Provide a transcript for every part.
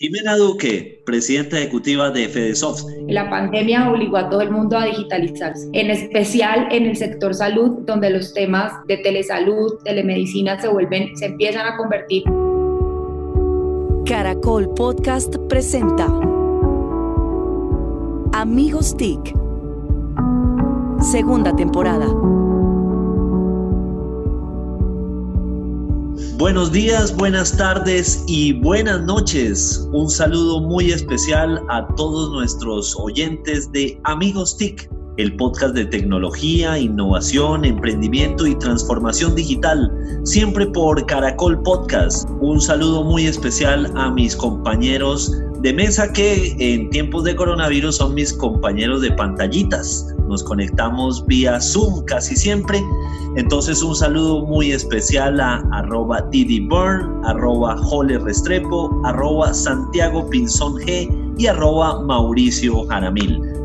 Jimena Duque, presidenta ejecutiva de FedeSoft. La pandemia obligó a todo el mundo a digitalizarse, en especial en el sector salud, donde los temas de telesalud, telemedicina se vuelven, se empiezan a convertir. Caracol Podcast presenta Amigos TIC, segunda temporada. Buenos días, buenas tardes y buenas noches. Un saludo muy especial a todos nuestros oyentes de Amigos TIC, el podcast de tecnología, innovación, emprendimiento y transformación digital, siempre por Caracol Podcast. Un saludo muy especial a mis compañeros de mesa que en tiempos de coronavirus son mis compañeros de pantallitas. Nos conectamos vía Zoom casi siempre. Entonces un saludo muy especial a arroba Didi Burn, arroba Jole Restrepo, arroba Santiago Pinzón G y arroba Mauricio Jaramil.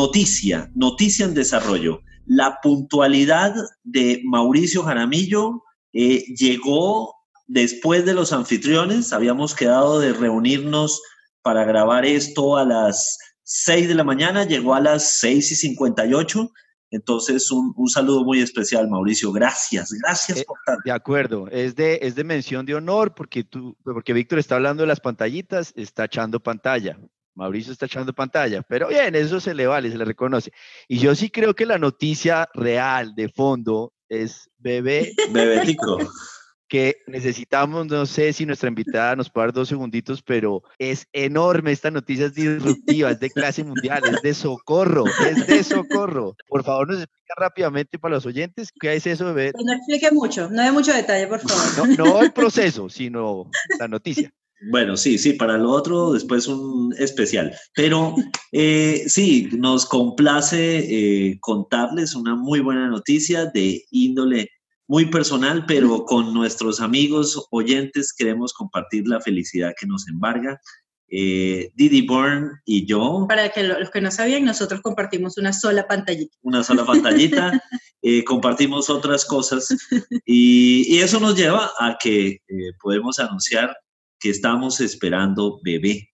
Noticia, noticia en desarrollo. La puntualidad de Mauricio Jaramillo eh, llegó después de los anfitriones. Habíamos quedado de reunirnos para grabar esto a las 6 de la mañana, llegó a las 6 y 58. Entonces, un, saludo muy especial, Mauricio. Gracias, gracias eh, por estar. De acuerdo, es de, es de mención de honor porque, tú, porque Víctor está hablando de las pantallitas, está echando pantalla. Mauricio está echando pantalla, pero bien, eso se le vale, se le reconoce. Y yo sí creo que la noticia real de fondo es bebé. Bebetico. Que necesitamos, no sé si nuestra invitada nos puede dar dos segunditos, pero es enorme, esta noticia es disruptiva, es de clase mundial, es de socorro, es de socorro. Por favor, nos explica rápidamente para los oyentes qué es eso, bebé. Pues no explique mucho, no de mucho detalle, por favor. No, no el proceso, sino la noticia. Bueno, sí, sí, para lo otro después un especial. Pero eh, sí, nos complace eh, contarles una muy buena noticia de índole muy personal, pero con nuestros amigos oyentes queremos compartir la felicidad que nos embarga. Eh, Didi Byrne y yo. Para que los que no sabían, nosotros compartimos una sola pantallita. Una sola pantallita, compartimos otras cosas y, y, eso nos lleva a que podemos anunciar que estamos esperando bebé.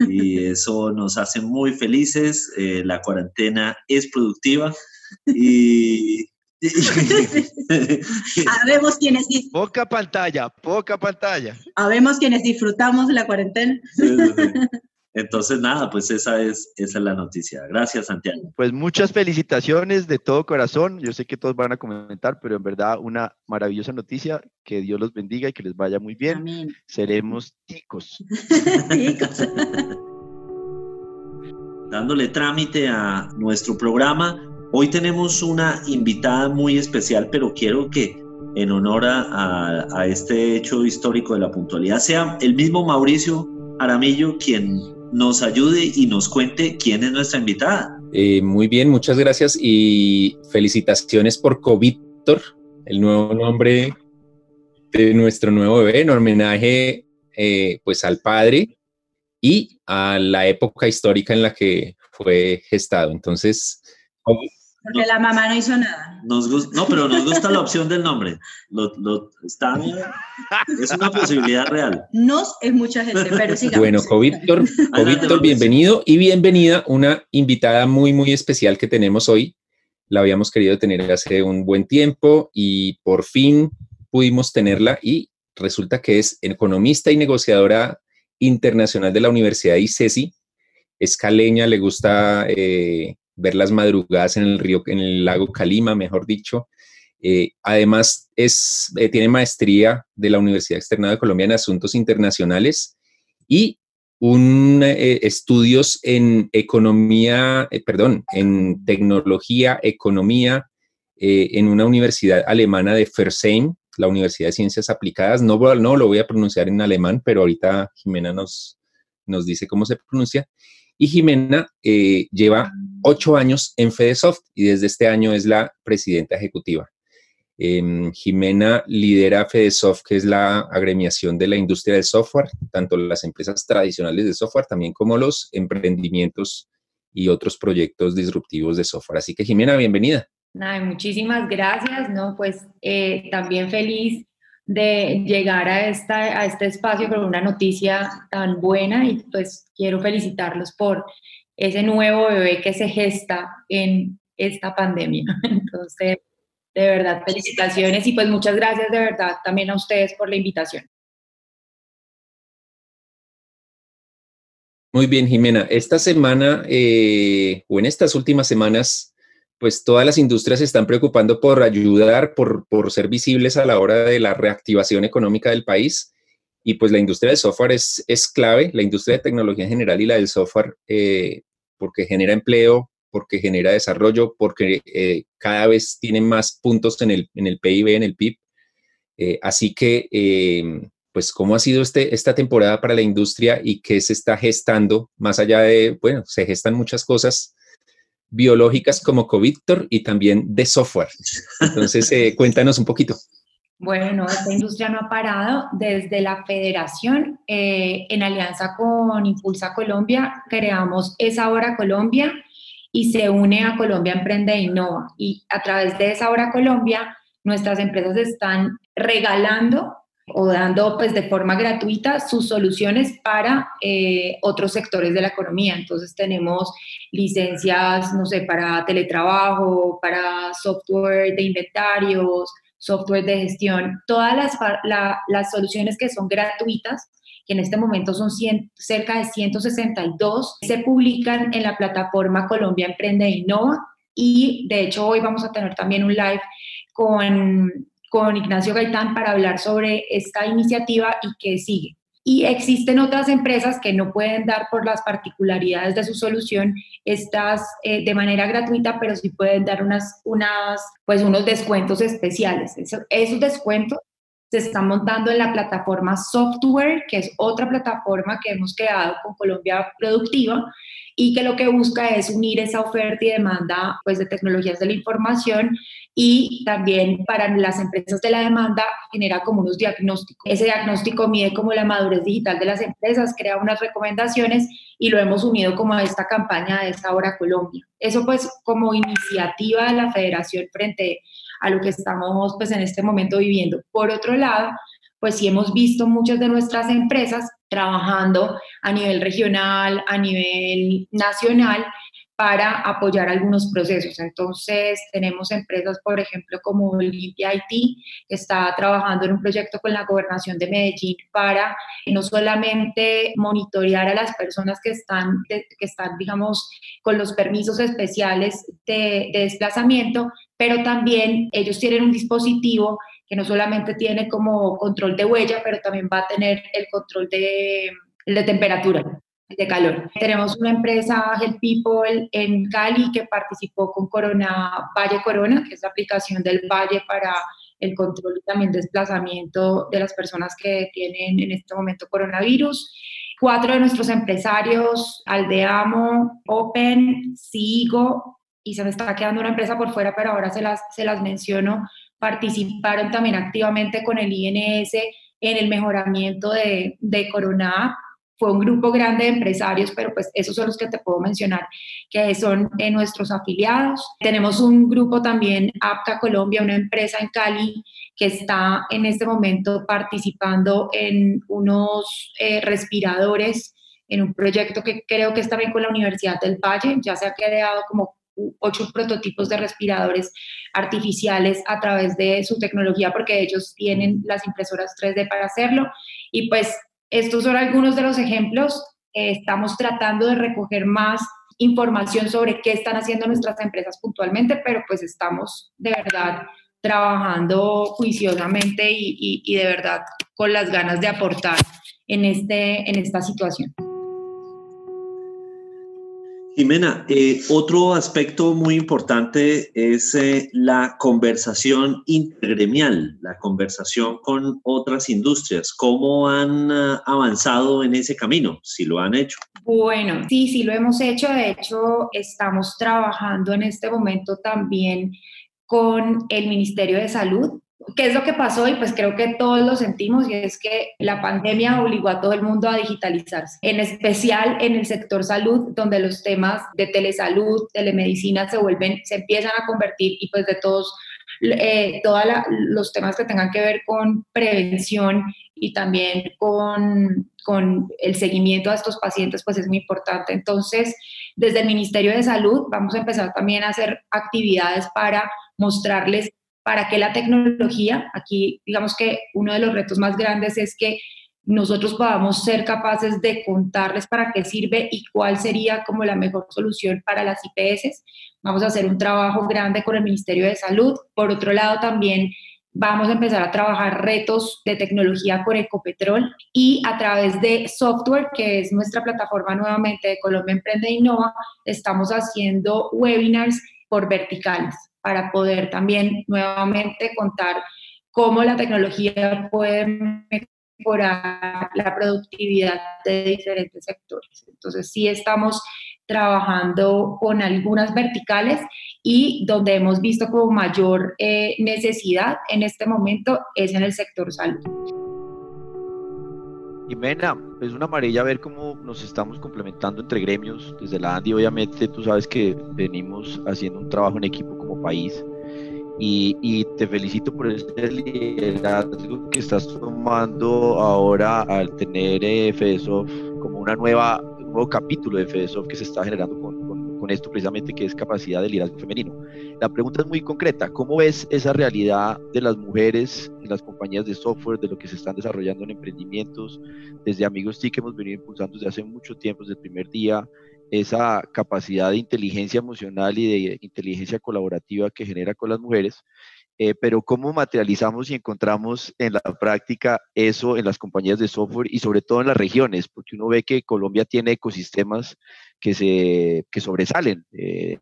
Y eso nos hace muy felices. Eh, la cuarentena es productiva y... Habemos quienes... Poca pantalla, poca pantalla. Habemos quienes disfrutamos de la cuarentena. Entonces, nada, pues esa es, esa es la noticia. Gracias, Santiago. Pues muchas felicitaciones de todo corazón. Yo sé que todos van a comentar, pero en verdad una maravillosa noticia. Que Dios los bendiga y que les vaya muy bien. Amén. Seremos ticos. ticos. Dándole trámite a nuestro programa, hoy tenemos una invitada muy especial, pero quiero que en honor a, a este hecho histórico de la puntualidad sea el mismo Mauricio Aramillo quien nos ayude y nos cuente quién es nuestra invitada. Eh, muy bien, muchas gracias y felicitaciones por Covíctor, el nuevo nombre de nuestro nuevo bebé, en homenaje eh, pues al padre y a la época histórica en la que fue gestado. Entonces, porque la mamá no hizo nada. Nos no, pero nos gusta la opción del nombre. Lo, lo, está, es una posibilidad real. Nos es mucha gente, pero sigamos. Bueno, Covíctor, Covíctor, bienvenido y bienvenida una invitada muy, muy especial que tenemos hoy. La habíamos querido tener hace un buen tiempo y por fin pudimos tenerla y resulta que es economista y negociadora internacional de la Universidad de ICESI. Es caleña, le gusta eh, ver las madrugadas en el río, en el lago Calima, mejor dicho. Eh, además, es, eh, tiene maestría de la Universidad Externada de Colombia en Asuntos Internacionales y un, eh, estudios en economía, perdón, en tecnología, economía, en una universidad alemana de Fersheim, la Universidad de Ciencias Aplicadas. No, no lo voy a pronunciar en alemán, pero ahorita Jimena nos, nos dice cómo se pronuncia. Y Jimena eh, lleva ocho años en FedeSoft y desde este año es la presidenta ejecutiva. Em, Jimena lidera FedeSoft, que es la agremiación de la industria del software, tanto las empresas tradicionales de software también como los emprendimientos y otros proyectos disruptivos de software. Así que Jimena, bienvenida. muchísimas gracias, ¿no? Pues eh, también feliz de llegar a, esta, a este espacio con una noticia tan buena y pues quiero felicitarlos por ese nuevo bebé que se gesta en esta pandemia. Entonces, de verdad, felicitaciones y pues muchas gracias de verdad también a ustedes por la invitación. Muy bien, Jimena. Esta semana eh, o en estas últimas semanas, pues todas las industrias se están preocupando por ayudar, por, ser visibles a la hora de la reactivación económica del país. Y pues la industria del software es, clave, la industria de tecnología en general y la del software, eh, porque genera empleo, porque genera desarrollo, porque eh, cada vez tiene más puntos en el, en el PIB, en el PIB. Eh, así que, em, pues, ¿cómo ha sido este, esta temporada para la industria y qué se está gestando? Más allá de, bueno, se gestan muchas cosas biológicas como COVID y también de software. Entonces, eh, cuéntanos un poquito. Bueno, esta industria no ha parado. Desde la federación, en alianza con Impulsa Colombia, creamos esa hora Colombia, y se une a Colombia Emprende e Innova. Y a través de esa hora Colombia, nuestras empresas están regalando o dando pues de forma gratuita sus soluciones para eh, otros sectores de la economía. Entonces tenemos licencias, no sé, para teletrabajo, para software de inventarios, software de gestión, todas las, las soluciones que son gratuitas que en este momento son cerca de 162, se publican en la plataforma Colombia Emprende e Innova y de hecho hoy vamos a tener también un live con, con Ignacio Gaitán para hablar sobre esta iniciativa y qué sigue. Y existen otras empresas que no pueden dar por las particularidades de su solución estas eh, de manera gratuita, pero sí pueden dar unas, unas, pues unos descuentos especiales. esos descuentos se está montando en la plataforma Software, que es otra plataforma que hemos creado con Colombia Productiva y que lo que busca es unir esa oferta y demanda pues, de tecnologías de la información y también para las empresas de la demanda genera como unos diagnósticos. Ese diagnóstico mide como la madurez digital de las empresas, crea unas recomendaciones y lo hemos unido como a esta campaña de esta hora Colombia. Eso pues como iniciativa de la federación frente a lo que estamos pues en este momento viviendo. Por otro lado, pues sí hemos visto muchas de nuestras empresas trabajando a nivel regional, a nivel nacional, para apoyar algunos procesos. Entonces, tenemos empresas, por ejemplo, como Olimpia IT, que está trabajando en un proyecto con la gobernación de Medellín para no solamente monitorear a las personas que están, que están digamos, con los permisos especiales de, de desplazamiento, pero también ellos tienen un dispositivo que no solamente tiene como control de huella, pero también va a tener el control de, de temperatura de calor. Tenemos una empresa, Health People, en Cali que participó con Corona, Valle Corona, que es la aplicación del Valle para el control y también desplazamiento de las personas que tienen en este momento coronavirus. Cuatro de nuestros empresarios, Aldeamo, Open, Sigo, y se me está quedando una empresa por fuera, pero ahora se las, se las menciono, participaron también activamente con el INS en el mejoramiento de, de Corona fue un grupo grande de empresarios, pero pues esos son los que te puedo mencionar, que son eh, nuestros afiliados. Tenemos un grupo también, APCA Colombia, una empresa en Cali que está en este momento participando en unos eh, respiradores, en un proyecto que creo que está bien con la Universidad del Valle, ya se ha creado como ocho prototipos de respiradores artificiales a través de su tecnología porque ellos tienen las impresoras 3D para hacerlo y pues estos son algunos de los ejemplos. estamos tratando de recoger más información sobre qué están haciendo nuestras empresas puntualmente, pero pues estamos de verdad trabajando juiciosamente y, y de verdad con las ganas de aportar en, este, en esta situación. Jimena, eh, otro aspecto muy importante es eh, la conversación intergremial, la conversación con otras industrias. ¿Cómo han uh, avanzado en ese camino, si lo han hecho? Bueno, sí, sí lo hemos hecho. De hecho, estamos trabajando en este momento también con el Ministerio de Salud. ¿Qué es lo que pasó? Y pues creo que todos lo sentimos y es que la pandemia obligó a todo el mundo a digitalizarse, en especial en el sector salud, donde los temas de telesalud, telemedicina se vuelven, se empiezan a convertir y pues de todos eh, todos los temas que tengan que ver con prevención y también con, con el seguimiento a estos pacientes, pues es muy importante. Entonces, desde el Ministerio de Salud vamos a empezar también a hacer actividades para mostrarles para qué la tecnología, aquí digamos que uno de los retos más grandes es que nosotros podamos ser capaces de contarles para qué sirve y cuál sería como la mejor solución para las IPS. Vamos a hacer un trabajo grande con el Ministerio de Salud. Por otro lado, también vamos a empezar a trabajar retos de tecnología con Ecopetrol y a través de software, que es nuestra plataforma nuevamente de Colombia Emprende e Innova, estamos haciendo webinars por verticales para poder también nuevamente contar cómo la tecnología puede mejorar la productividad de diferentes sectores. Entonces, sí estamos trabajando con algunas verticales y donde hemos visto como mayor eh, necesidad en este momento es en el sector salud. Jimena, es una amarilla ver cómo nos estamos complementando entre gremios. Desde la ANDI, obviamente, tú sabes que venimos haciendo un trabajo en equipo como país y, te felicito por ese liderazgo que estás tomando ahora al tener eh, como una nueva, un nuevo capítulo de FEDESOF que se está generando con, con, esto precisamente que es capacidad de liderazgo femenino. La pregunta es muy concreta, ¿cómo ves esa realidad de las mujeres en las compañías de software, de lo que se están desarrollando en emprendimientos? Desde Amigos TIC hemos venido impulsando desde hace mucho tiempo, desde el primer día, esa capacidad de inteligencia emocional y de inteligencia colaborativa que genera con las mujeres, eh, pero cómo materializamos y encontramos en la práctica eso en las compañías de software y sobre todo en las regiones, porque uno ve que Colombia tiene ecosistemas que, se, que sobresalen. Eh,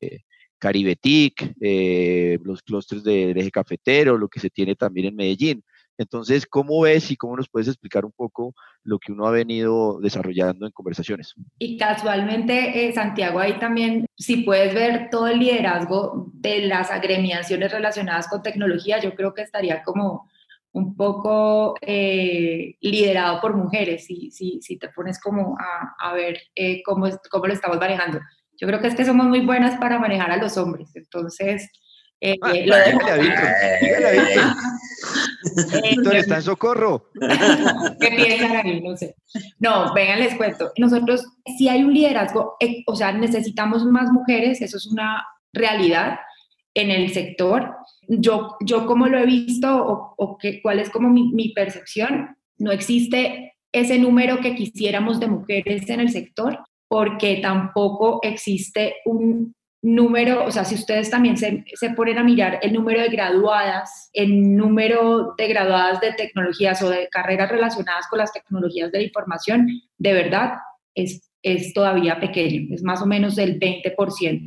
Caribe TIC, eh, los clústeres del eje cafetero, lo que se tiene también en Medellín. Entonces, ¿cómo ves y cómo nos puedes explicar un poco lo que uno ha venido desarrollando en conversaciones? Y casualmente, eh, Santiago, ahí también, si puedes ver todo el liderazgo de las agremiaciones relacionadas con tecnología, yo creo que estaría como un poco eh, liderado por mujeres, si, si, si, te pones como a, ver eh, cómo, cómo lo estamos manejando. Yo creo que es que somos muy buenas para manejar a los hombres, entonces eh, ah, lo Víctor está en socorro. ¿Qué piensan ahí? No sé. No, vengan, les cuento. Nosotros, si hay un liderazgo, eh, o sea, necesitamos más mujeres, eso es una realidad en el sector. Yo, yo como lo he visto o, o que, cuál es como mi, mi percepción, no existe ese número que quisiéramos de mujeres en el sector porque tampoco existe un número, o sea, si ustedes también se, se, ponen a mirar el número de graduadas, el número de graduadas de tecnologías o de carreras relacionadas con las tecnologías de la información, de verdad es, es todavía pequeño, es más o menos del 20%.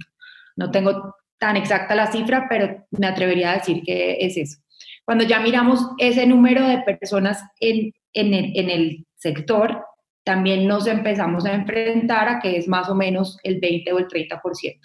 No tengo tan exacta la cifra, pero me atrevería a decir que es eso. Cuando ya miramos ese número de personas en, el, en el sector, también nos empezamos a enfrentar a que es más o menos el 20 o el 30%.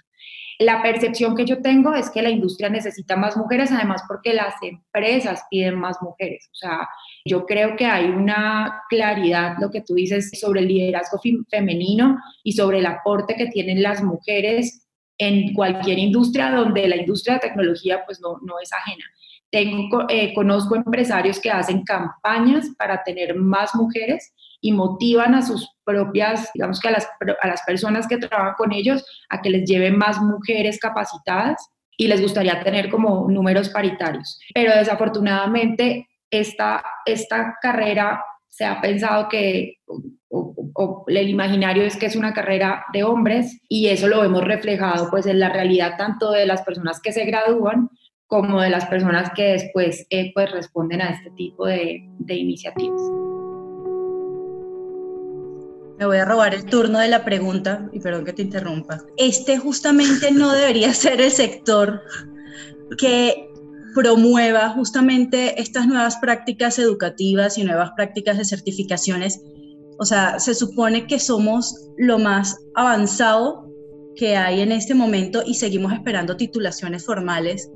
La percepción que yo tengo es que la industria necesita más mujeres, además porque las empresas piden más mujeres. O sea, yo creo que hay una claridad, lo que tú dices, sobre el liderazgo femenino y sobre el aporte que tienen las mujeres en cualquier industria donde la industria de tecnología pues no, no es ajena. Tengo, eh, conozco empresarios que hacen campañas para tener más mujeres y motivan a sus propias, digamos que a las, a las personas que trabajan con ellos, a que les lleven más mujeres capacitadas y les gustaría tener como números paritarios. Pero desafortunadamente esta, esta carrera se ha pensado que o, el imaginario es que es una carrera de hombres y eso lo vemos reflejado pues en la realidad tanto de las personas que se gradúan como de las personas que después eh, pues responden a este tipo de, de iniciativas. Me voy a robar el turno de la pregunta y perdón que te interrumpa. Este justamente no debería ser el sector que promueva justamente estas nuevas prácticas educativas y nuevas prácticas de certificaciones. O sea, se supone que somos lo más avanzado que hay en este momento y seguimos esperando titulaciones formales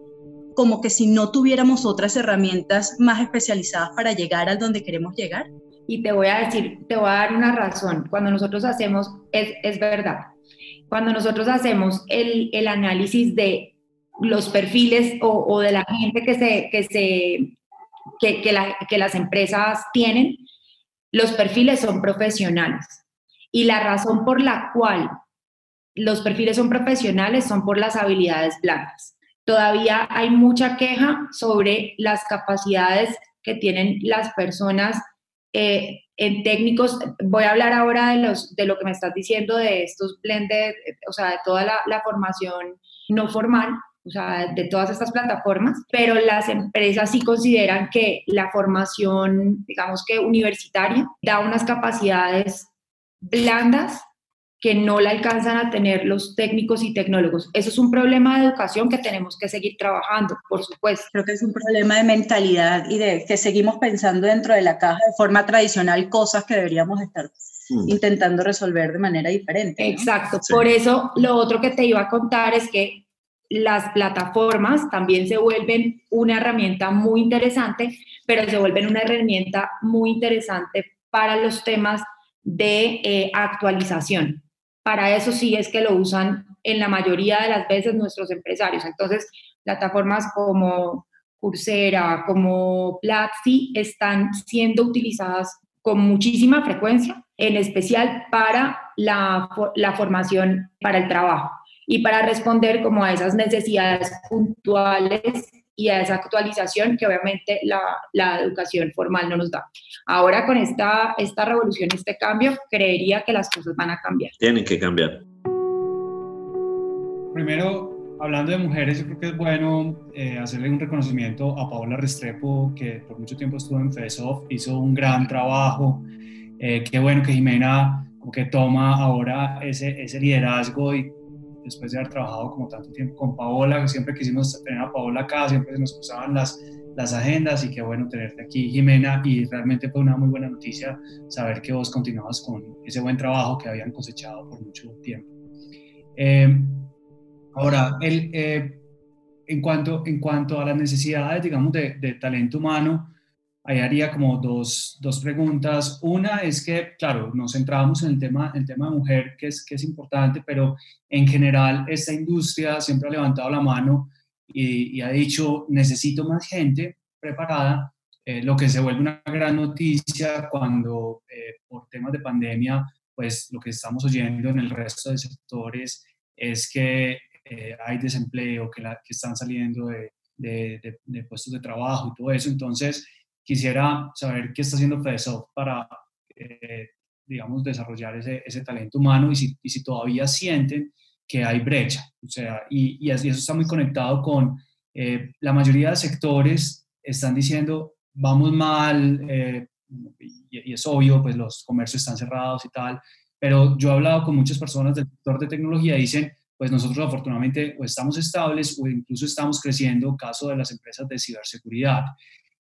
como que si no tuviéramos otras herramientas más especializadas para llegar al donde queremos llegar? Y te voy a decir, te voy a dar una razón. Cuando nosotros hacemos, es, es verdad, cuando nosotros hacemos el, el análisis de los perfiles o, de la gente que, se, que, se, que, que las empresas tienen, los perfiles son profesionales. Y la razón por la cual los perfiles son profesionales son por las habilidades blandas. Todavía hay mucha queja sobre las capacidades que tienen las personas eh, en técnicos. Voy a hablar ahora de, los, de lo que me estás diciendo de estos blended, o sea, de toda la, la formación no formal, o sea, de todas estas plataformas, pero las empresas sí consideran que la formación, digamos que universitaria, da unas capacidades blandas que no la alcanzan a tener los técnicos y tecnólogos. Eso es un problema de educación que tenemos que seguir trabajando, por supuesto. Creo que es un problema de mentalidad y de que seguimos pensando dentro de la caja de forma tradicional cosas que deberíamos estar mm. intentando resolver de manera diferente. Exacto. Por eso lo otro que te iba a contar es que las plataformas también se vuelven una herramienta muy interesante, pero se vuelven una herramienta muy interesante para los temas de eh, actualización para eso sí es que lo usan en la mayoría de las veces nuestros empresarios. Entonces, plataformas como Coursera, como Platzi, están siendo utilizadas con muchísima frecuencia, en especial para la, la, formación para el trabajo y para responder como a esas necesidades puntuales y a esa actualización que obviamente la, la, educación formal no nos da. Ahora con esta, esta revolución, este cambio, creería que las cosas van a cambiar. Tienen que cambiar. Primero, hablando de mujeres, yo creo que es bueno eh, hacerle un reconocimiento a Paola Restrepo, que por mucho tiempo estuvo en FESOF, hizo un gran trabajo. Eh, qué bueno que Jimena que toma ahora ese, ese liderazgo y después de haber trabajado como tanto tiempo con Paola, siempre quisimos tener a Paola acá, siempre se nos cruzaban las, las agendas y qué bueno tenerte aquí, Jimena, y realmente fue una muy buena noticia saber que vos continuabas con ese buen trabajo que habían cosechado por mucho tiempo. Eh, ahora, el, eh, en, cuanto, en cuanto a las necesidades, digamos, de, de talento humano, ahí haría como dos, dos, preguntas. Una es que, claro, nos centramos en el tema, el tema de mujer, que es, que es importante, pero en general esta industria siempre ha levantado la mano y, y ha dicho, necesito más gente preparada, eh, lo que se vuelve una gran noticia cuando eh, por temas de pandemia, pues lo que estamos oyendo en el resto de sectores es que eh, hay desempleo, que, la, que están saliendo de, de, de puestos de trabajo y todo eso. Entonces, Quisiera saber qué está haciendo FEDESOFT para, eh, digamos, desarrollar ese, ese, talento humano y si, y si, todavía sienten que hay brecha. O sea, y, y eso está muy conectado con eh, la mayoría de sectores están diciendo, vamos mal, eh, y, y, es obvio, pues los comercios están cerrados y tal, pero yo he hablado con muchas personas del sector de tecnología y dicen, pues nosotros afortunadamente o estamos estables o incluso estamos creciendo, caso de las empresas de ciberseguridad.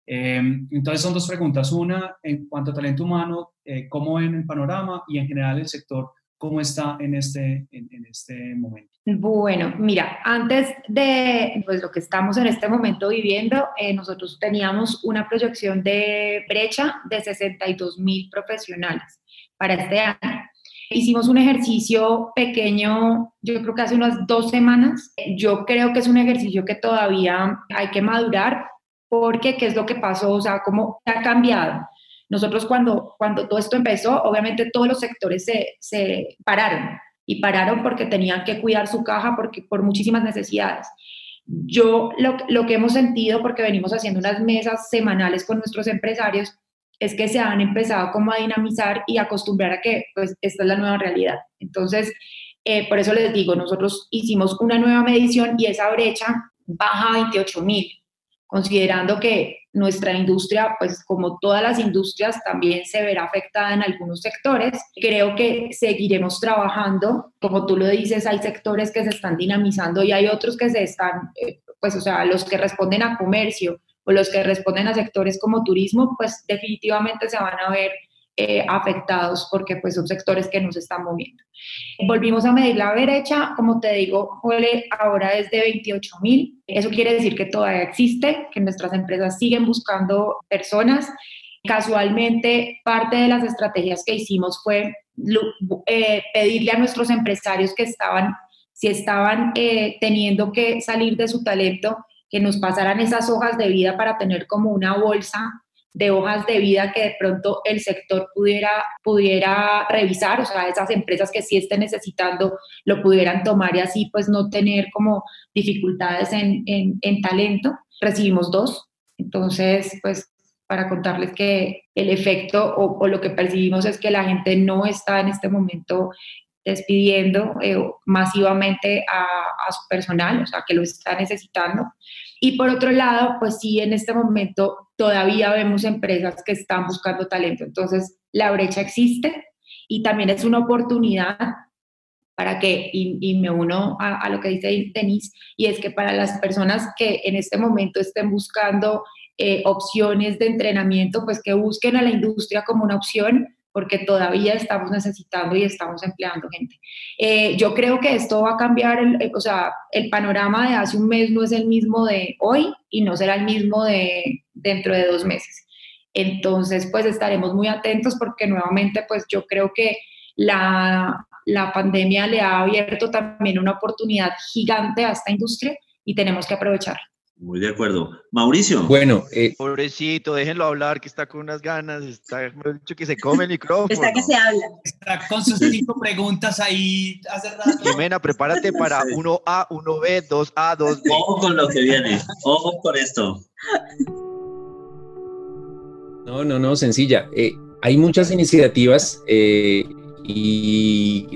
Em, entonces son dos preguntas. Una, en cuanto a talento humano, eh, ¿cómo ven el panorama? Y en general el sector, ¿cómo está en este, en, este momento? Bueno, mira, antes de pues, lo que estamos en este momento viviendo, eh, nosotros teníamos una proyección de brecha de 62 mil profesionales para este año. Hicimos un ejercicio pequeño, yo creo que hace unas dos semanas. Yo creo que es un ejercicio que todavía hay que madurar porque qué es lo que pasó, o sea, cómo ha cambiado. Nosotros cuando, cuando todo esto empezó, obviamente todos los sectores se, se pararon y pararon porque tenían que cuidar su caja porque, por muchísimas necesidades. Yo lo, lo que hemos sentido, porque venimos haciendo unas mesas semanales con nuestros empresarios, es que se han empezado como a dinamizar y acostumbrar a que pues esta es la nueva realidad. Entonces, eh, por eso les digo, nosotros hicimos una nueva medición y esa brecha baja a 28 mil considerando que nuestra industria, pues como todas las industrias, también se verá afectada en algunos sectores. Creo que seguiremos trabajando, como tú lo dices, hay sectores que se están dinamizando y hay otros que se están, eh, pues o sea, los que responden a comercio o los que responden a sectores como turismo, pues definitivamente se van a ver eh, afectados porque pues son sectores que nos están moviendo. Volvimos a medir la brecha, como te digo, ahora es de 28 mil. Eso quiere decir que todavía existe, que nuestras empresas siguen buscando personas. Casualmente, parte de las estrategias que hicimos fue eh, pedirle a nuestros empresarios que estaban, si estaban eh, teniendo que salir de su talento, que nos pasaran esas hojas de vida para tener como una bolsa de hojas de vida que de pronto el sector pudiera, pudiera revisar, o sea, esas empresas que sí estén necesitando lo pudieran tomar y así pues no tener como dificultades en, en, talento. Recibimos dos, entonces pues para contarles que el efecto o, lo que percibimos es que la gente no está en este momento despidiendo eh, masivamente a, a, su personal, o sea, que lo está necesitando. Y por otro lado, pues sí, en este momento todavía vemos empresas que están buscando talento. Entonces, la brecha existe y también es una oportunidad para que, y, me uno a, a, lo que dice Denise, y es que para las personas que en este momento estén buscando eh, opciones de entrenamiento, pues que busquen a la industria como una opción porque todavía estamos necesitando y estamos empleando gente. Eh, yo creo que esto va a cambiar, el, o sea, el panorama de hace un mes no es el mismo de hoy y no será el mismo de dentro de dos meses. Entonces, pues estaremos muy atentos porque nuevamente, pues yo creo que la, la pandemia le ha abierto también una oportunidad gigante a esta industria y tenemos que aprovecharla. Muy de acuerdo. Mauricio. Bueno, eh, pobrecito, déjenlo hablar, que está con unas ganas, está dicho que se come el micrófono. Está que se habla. Está con sus cinco preguntas ahí hace rato. Jimena, prepárate para 1A, 1B, 2A, 2B. Ojo con lo que viene, ojo con esto. No, no, no, sencilla. Eh, hay muchas iniciativas eh, y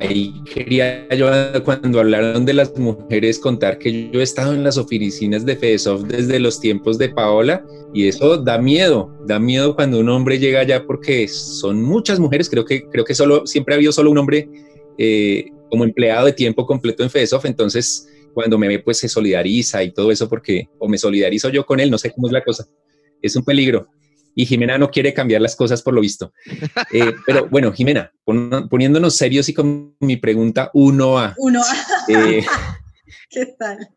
ahí quería yo, cuando hablaron de las mujeres, contar que yo he estado en las oficinas de FEDESOFT desde los tiempos de Paola y eso da miedo, da miedo cuando un hombre llega allá porque son muchas mujeres, creo que, creo que solo, siempre ha habido solo un hombre eh, como empleado de tiempo completo en FEDESOFT, entonces cuando me ve pues se solidariza y todo eso porque, o me solidarizo yo con él, no sé cómo es la cosa, es un peligro y Jimena no quiere cambiar las cosas por lo visto. Eh, pero bueno, Jimena, poniéndonos serios y con mi pregunta 1A. 1A. Eh, ¿Qué tal?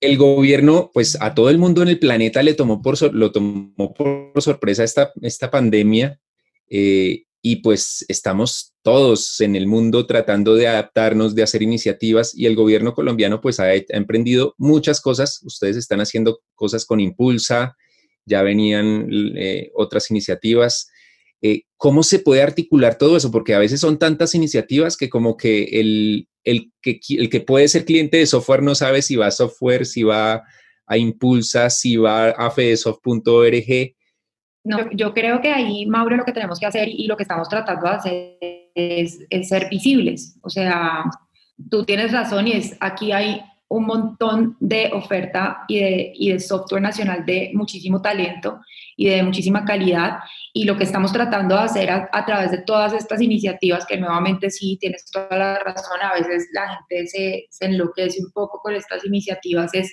El gobierno, pues a todo el mundo en el planeta le tomó por, lo tomó por sorpresa esta, esta pandemia eh, y pues estamos todos en el mundo tratando de adaptarnos, de hacer iniciativas y el gobierno colombiano pues ha, ha emprendido muchas cosas. Ustedes están haciendo cosas con Impulsa, ya venían eh, otras iniciativas. Eh, ¿Cómo se puede articular todo eso? Porque a veces son tantas iniciativas que como que el, el, que el que puede ser cliente de software no sabe si va a software, si va a Impulsa, si va a fedesoft.org. No, yo creo que ahí, Mauro, lo que tenemos que hacer y lo que estamos tratando de hacer es, es ser visibles. O sea, tú tienes razón y es aquí hay un montón de oferta y de, y de software nacional de muchísimo talento y de muchísima calidad. Y lo que estamos tratando de hacer a, través de todas estas iniciativas, que nuevamente sí, tienes toda la razón, a veces la gente se, enloquece un poco con estas iniciativas, es,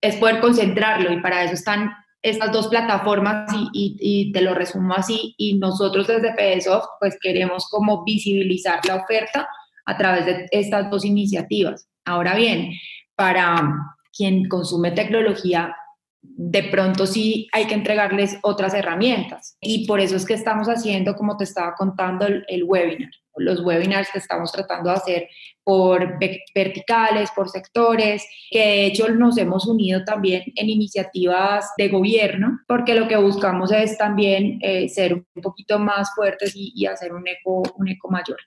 es poder concentrarlo y para eso están estas dos plataformas y, y, te lo resumo así y nosotros desde PDSoft pues queremos como visibilizar la oferta a través de estas dos iniciativas. Ahora bien, para quien consume tecnología, de pronto sí hay que entregarles otras herramientas. Y por eso es que estamos haciendo, como te estaba contando, el, webinar. Los webinars que estamos tratando de hacer por verticales, por sectores, que de hecho nos hemos unido también en iniciativas de gobierno, porque lo que buscamos es también eh, ser un poquito más fuertes y, hacer un eco, un eco mayor.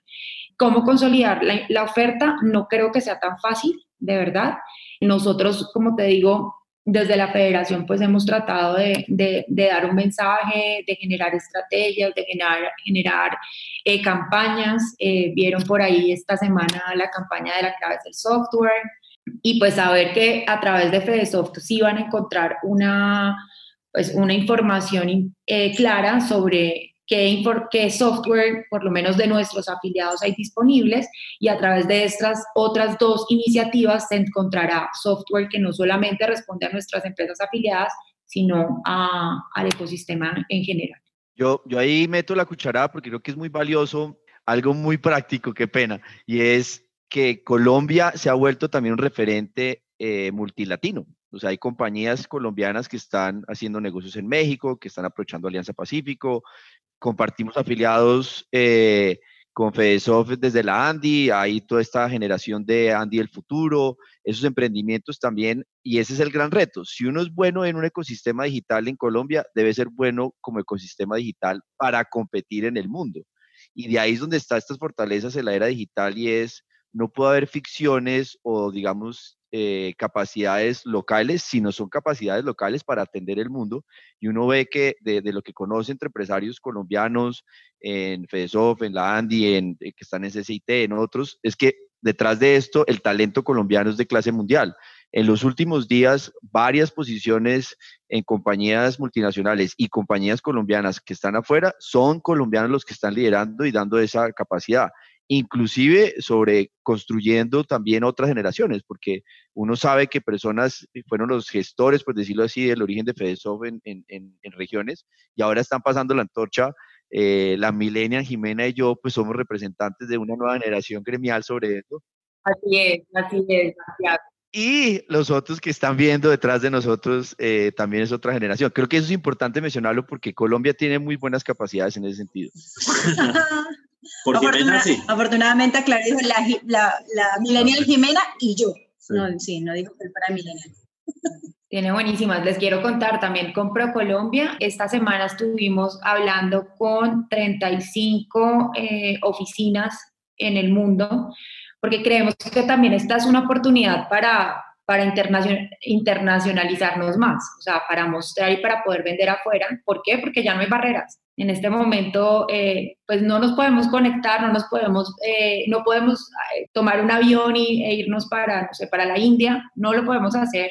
¿Cómo consolidar la, la oferta? No creo que sea tan fácil de verdad. Nosotros, como te digo, desde la federación pues hemos tratado de, de, dar un mensaje, de generar estrategias, de generar, generar eh, campañas. Eh, vieron por ahí esta semana la campaña de la clave del software y pues saber que a través de FedeSoft sí van a encontrar una, pues, una información eh, clara sobre qué, software, por lo menos de nuestros afiliados, hay disponibles y a través de estas otras dos iniciativas se encontrará software que no solamente responde a nuestras empresas afiliadas, sino al ecosistema en general. Yo, yo ahí meto la cucharada porque creo que es muy valioso, algo muy práctico, qué pena, y es que Colombia se ha vuelto también un referente eh, multilatino. O sea, hay compañías colombianas que están haciendo negocios en México, que están aprovechando Alianza Pacífico, compartimos afiliados eh, con FedeSoft desde la Andy, hay toda esta generación de Andy del futuro, esos emprendimientos también, y ese es el gran reto. Si uno es bueno en un ecosistema digital en Colombia, debe ser bueno como ecosistema digital para competir en el mundo. Y de ahí es donde están estas fortalezas en la era digital y es, no puede haber ficciones o digamos eh, capacidades locales, sino son capacidades locales para atender el mundo. Y uno ve que de, lo que conoce entre empresarios colombianos en FEDESOF, en la ANDI, en, eh, que están en CCIT, en otros, es que detrás de esto el talento colombiano es de clase mundial. En los últimos días, varias posiciones en compañías multinacionales y compañías colombianas que están afuera son colombianos los que están liderando y dando esa capacidad inclusive sobre construyendo también otras generaciones, porque uno sabe que personas fueron los gestores, por decirlo así, del origen de FedeSoft en, en, regiones y ahora están pasando la antorcha. Eh, la Milenia, Jimena y yo, pues somos representantes de una nueva generación gremial sobre esto. Así es, así es, Y los otros que están viendo detrás de nosotros eh, también es otra generación. Creo que eso es importante mencionarlo porque Colombia tiene muy buenas capacidades en ese sentido. Por Jimena, sí. Afortunadamente, aclaré, la, la, la millennial Jimena y yo. Sí. No, sí, no dijo que para millennial. Tiene buenísimas. Les quiero contar también con ProColombia. Esta semana estuvimos hablando con 35 eh, oficinas en el mundo, porque creemos que también esta es una oportunidad para, para internacionalizarnos más, o sea, para mostrar y para poder vender afuera. ¿Por qué? Porque ya no hay barreras en este momento eh, pues no nos podemos conectar, no nos podemos, eh, no podemos eh, tomar un avión y, e irnos para, no sé, para la India, no lo podemos hacer.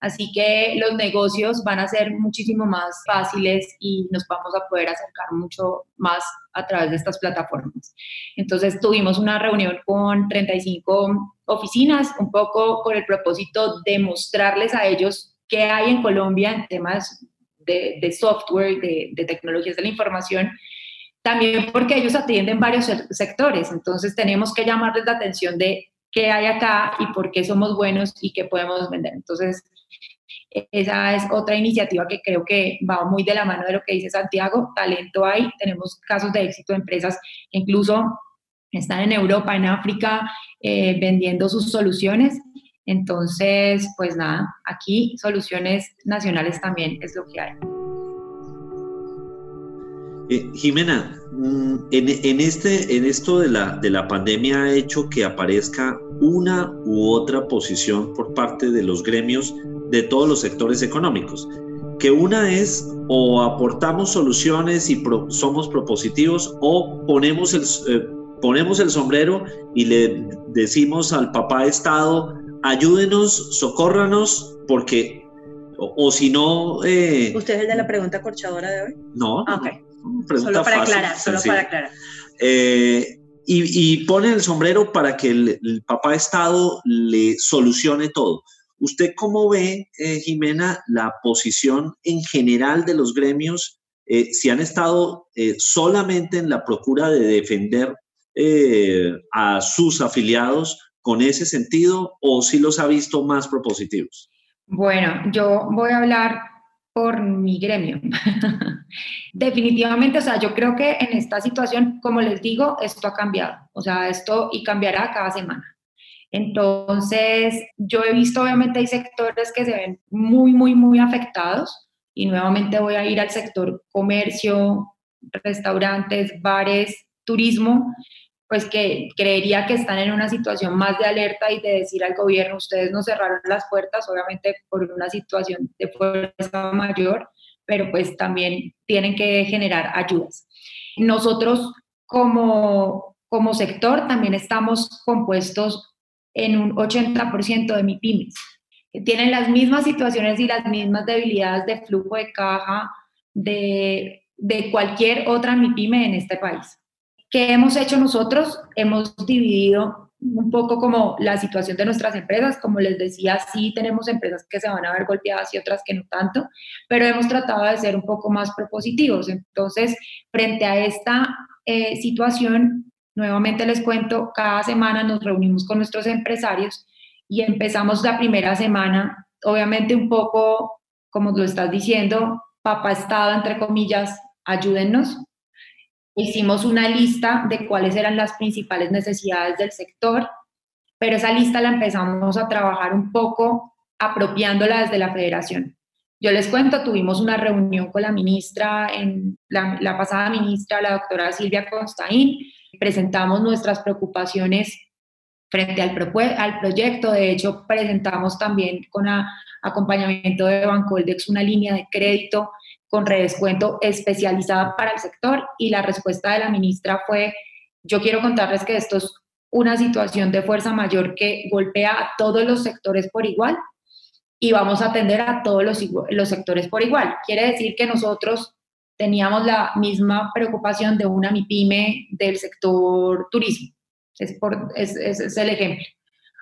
Así que los negocios van a ser muchísimo más fáciles y nos vamos a poder acercar mucho más a través de estas plataformas. Entonces tuvimos una reunión con 35 oficinas, un poco con el propósito de mostrarles a ellos qué hay en Colombia en temas de, software, de, tecnologías de la información, también porque ellos atienden varios sectores, entonces tenemos que llamarles la atención de qué hay acá y por qué somos buenos y qué podemos vender. Entonces, esa es otra iniciativa que creo que va muy de la mano de lo que dice Santiago. Talento hay, tenemos casos de éxito de empresas que incluso están en Europa, en África, eh, vendiendo sus soluciones entonces, pues nada, aquí soluciones nacionales también es lo que hay. Eh, Jimena, mm, en, este, en esto de la, de la pandemia ha hecho que aparezca una u otra posición por parte de los gremios de todos los sectores económicos, que una es o aportamos soluciones y somos propositivos o ponemos el, eh, ponemos el sombrero y le decimos al papá Estado, ayúdenos, socórranos, porque, o, si no... Eh, ¿Usted es el de la pregunta corchadora de hoy? No. Ah, ok. Solo para aclarar, solo para aclarar. Eh, y, pone el sombrero para que el, papá Estado le solucione todo. ¿Usted cómo ve, eh, Jimena, la posición en general de los gremios? si han estado solamente en la procura de defender a sus afiliados con ese sentido o si los ha visto más propositivos? Bueno, yo voy a hablar por mi gremio. Definitivamente, o sea, yo creo que en esta situación, como les digo, esto ha cambiado, o sea, esto y cambiará cada semana. Entonces, yo he visto, obviamente, hay sectores que se ven muy, muy, muy afectados y nuevamente voy a ir al sector comercio, restaurantes, bares, turismo, pues que creería que están en una situación más de alerta y de decir al gobierno, ustedes no cerraron las puertas, obviamente por una situación de fuerza mayor, pero pues también tienen que generar ayudas. Nosotros como, como sector también estamos compuestos en un 80% de MIPIMES, que tienen las mismas situaciones y las mismas debilidades de flujo de caja de, de cualquier otra MIPIME en este país. ¿Qué hemos hecho nosotros? Hemos dividido un poco como la situación de nuestras empresas. Como les decía, sí tenemos empresas que se van a ver golpeadas y otras que no tanto, pero hemos tratado de ser un poco más propositivos. Entonces, frente a esta eh, situación, nuevamente les cuento, cada semana nos reunimos con nuestros empresarios y empezamos la primera semana, obviamente un poco, como lo estás diciendo, papá Estado, entre comillas, ayúdennos, Hicimos una lista de cuáles eran las principales necesidades del sector, pero esa lista la empezamos a trabajar un poco apropiándola desde la federación. Yo les cuento, tuvimos una reunión con la ministra, en la, pasada ministra, la doctora Silvia Constaín, presentamos nuestras preocupaciones frente al, al proyecto, de hecho presentamos también con acompañamiento de Bancoldex una línea de crédito con redescuento especializada para el sector y la respuesta de la ministra fue, yo quiero contarles que esto es una situación de fuerza mayor que golpea a todos los sectores por igual y vamos a atender a todos los, los sectores por igual. Quiere decir que nosotros teníamos la misma preocupación de una MIPYME del sector turismo. Es, por, es, es, el ejemplo.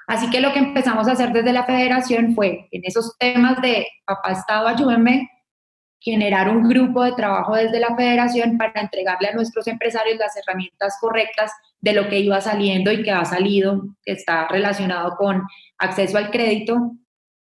Así que lo que empezamos a hacer desde la federación fue, en esos temas de papá Estado, ayúdenme, generar un grupo de trabajo desde la federación para entregarle a nuestros empresarios las herramientas correctas de lo que iba saliendo y que ha salido, que está relacionado con acceso al crédito.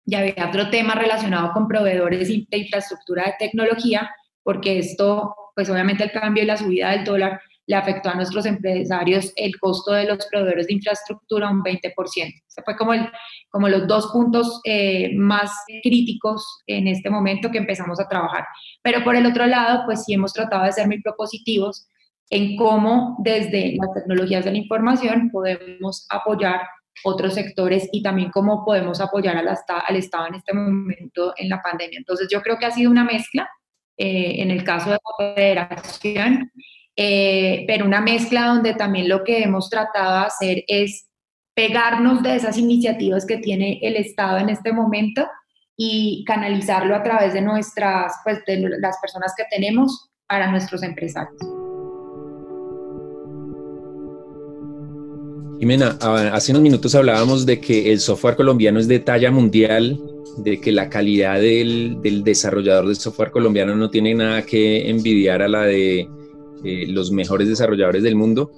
Ya había otro tema relacionado con proveedores de infraestructura de tecnología, porque esto, pues obviamente el cambio y la subida del dólar le afectó a nuestros empresarios el costo de los proveedores de infraestructura un 20%. Ese fue como, el, como los dos puntos eh, más críticos en este momento que empezamos a trabajar. Pero por el otro lado, pues sí hemos tratado de ser muy propositivos en cómo desde las tecnologías de la información podemos apoyar otros sectores y también cómo podemos apoyar al, al Estado en este momento en la pandemia. Entonces yo creo que ha sido una mezcla. Eh, en el caso de la federación, eh, pero una mezcla donde también lo que hemos tratado de hacer es pegarnos de esas iniciativas que tiene el Estado en este momento y canalizarlo a través de nuestras, pues de las personas que tenemos para nuestros empresarios. Jimena, hace unos minutos hablábamos de que el software colombiano es de talla mundial, de que la calidad del, del desarrollador de software colombiano no tiene nada que envidiar a la de eh, los mejores desarrolladores del mundo.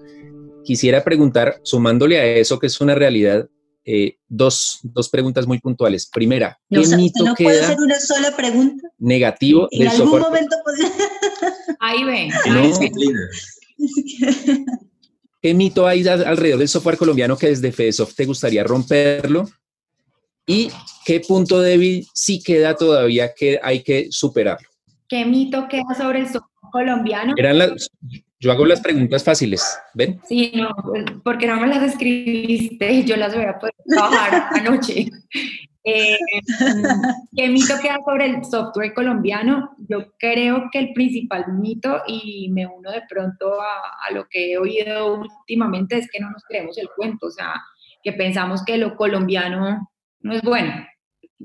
Quisiera preguntar, sumándole a eso que es una realidad, eh, dos, dos, preguntas muy puntuales. Primera, ¿qué no, mito no puede ser una sola pregunta? Negativo. En algún momento Ahí ven. ¿Qué mito hay alrededor del software colombiano que desde FEDESOFT te gustaría romperlo? ¿Y qué punto débil sí queda todavía que hay que superarlo? ¿Qué mito queda sobre el software colombiano. Eran las, yo hago las preguntas fáciles, ¿ven? Sí, no, porque no me las escribiste, yo las voy a poder trabajar anoche. Eh, ¿Qué mito queda sobre el software colombiano? Yo creo que el principal mito, y me uno de pronto a, a, lo que he oído últimamente, es que no nos creemos el cuento, o sea, que pensamos que lo colombiano no es bueno.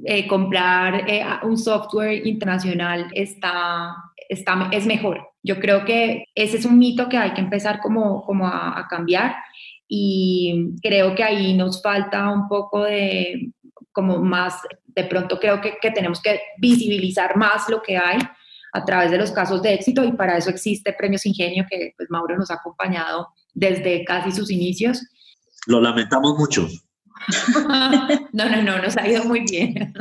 Eh, comprar eh, un software internacional está, está, es mejor. Yo creo que ese es un mito que hay que empezar como, como a, cambiar y creo que ahí nos falta un poco de, como más, de pronto creo que, que tenemos que visibilizar más lo que hay a través de los casos de éxito y para eso existe Premios Ingenio que pues Mauro nos ha acompañado desde casi sus inicios. Lo lamentamos mucho. no, no, no, nos ha ido muy bien.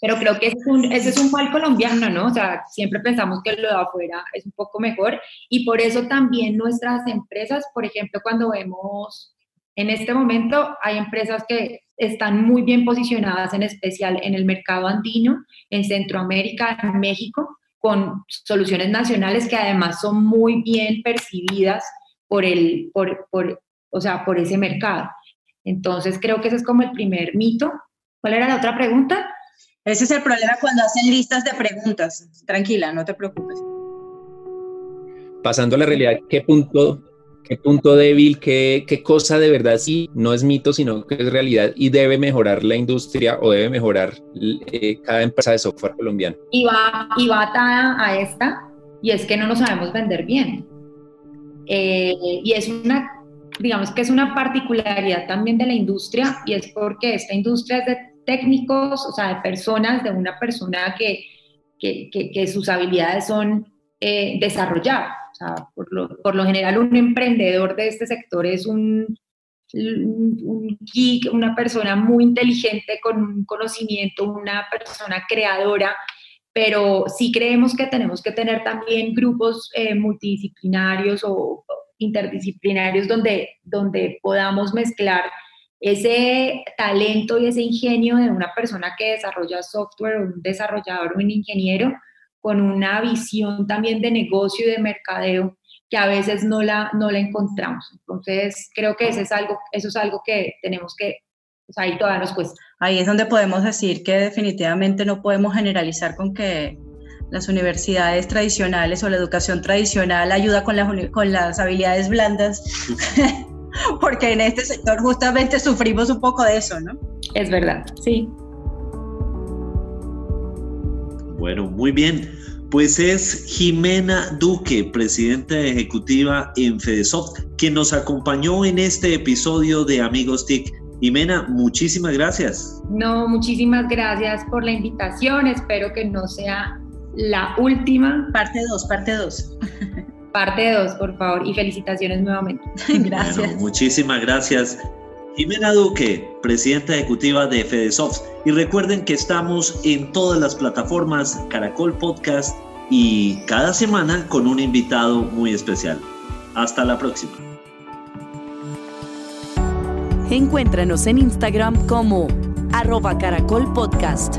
Pero creo que ese es, un, ese es un mal colombiano, ¿no? O sea, siempre pensamos que lo de afuera es un poco mejor y por eso también nuestras empresas, por ejemplo, cuando vemos en este momento, hay empresas que están muy bien posicionadas, en especial en el mercado andino, en Centroamérica, en México, con soluciones nacionales que además son muy bien percibidas por, el, por, por, o sea, por ese mercado. Entonces, creo que ese es como el primer mito. ¿Cuál era la otra pregunta? Ese es el problema cuando hacen listas de preguntas. Tranquila, no te preocupes. Pasando a la realidad, ¿qué punto, qué punto débil, qué, qué cosa de verdad sí no es mito, sino que es realidad y debe mejorar la industria o debe mejorar eh, cada empresa de software colombiano? Y va, y va atada a esta, y es que no nos sabemos vender bien. Eh, y es una digamos que es una particularidad también de la industria y es porque esta industria es de técnicos, o sea, de personas, de una persona que, que, que, sus habilidades son eh, desarrollar. O sea, por lo, por lo general un emprendedor de este sector es un, un geek, una persona muy inteligente con un conocimiento, una persona creadora, pero sí creemos que tenemos que tener también grupos eh, multidisciplinarios o interdisciplinarios donde, donde podamos mezclar ese talento y ese ingenio de una persona que desarrolla software, un desarrollador un ingeniero, con una visión también de negocio y de mercadeo que a veces no la, no la encontramos. Entonces, creo que eso es algo, eso es algo que tenemos que, pues ahí todavía nos cuesta. Ahí es donde podemos decir que definitivamente no podemos generalizar con que las universidades tradicionales o la educación tradicional ayuda con las, con las habilidades blandas, porque en este sector justamente sufrimos un poco de eso, ¿no? Es verdad, sí. Bueno, muy bien. Pues es Jimena Duque, presidenta ejecutiva en Fedesoft, quien nos acompañó en este episodio de Amigos TIC. Jimena, muchísimas gracias. No, muchísimas gracias por la invitación. Espero que no sea la última. Parte 2, parte 2. Parte 2, por favor, y felicitaciones nuevamente. gracias. muchísimas gracias. Jimena Duque, presidenta ejecutiva de Fedesoft. Y recuerden que estamos en todas las plataformas Caracol Podcast y cada semana con un invitado muy especial. Hasta la próxima. Encuéntranos en Instagram como arroba Caracol Podcast.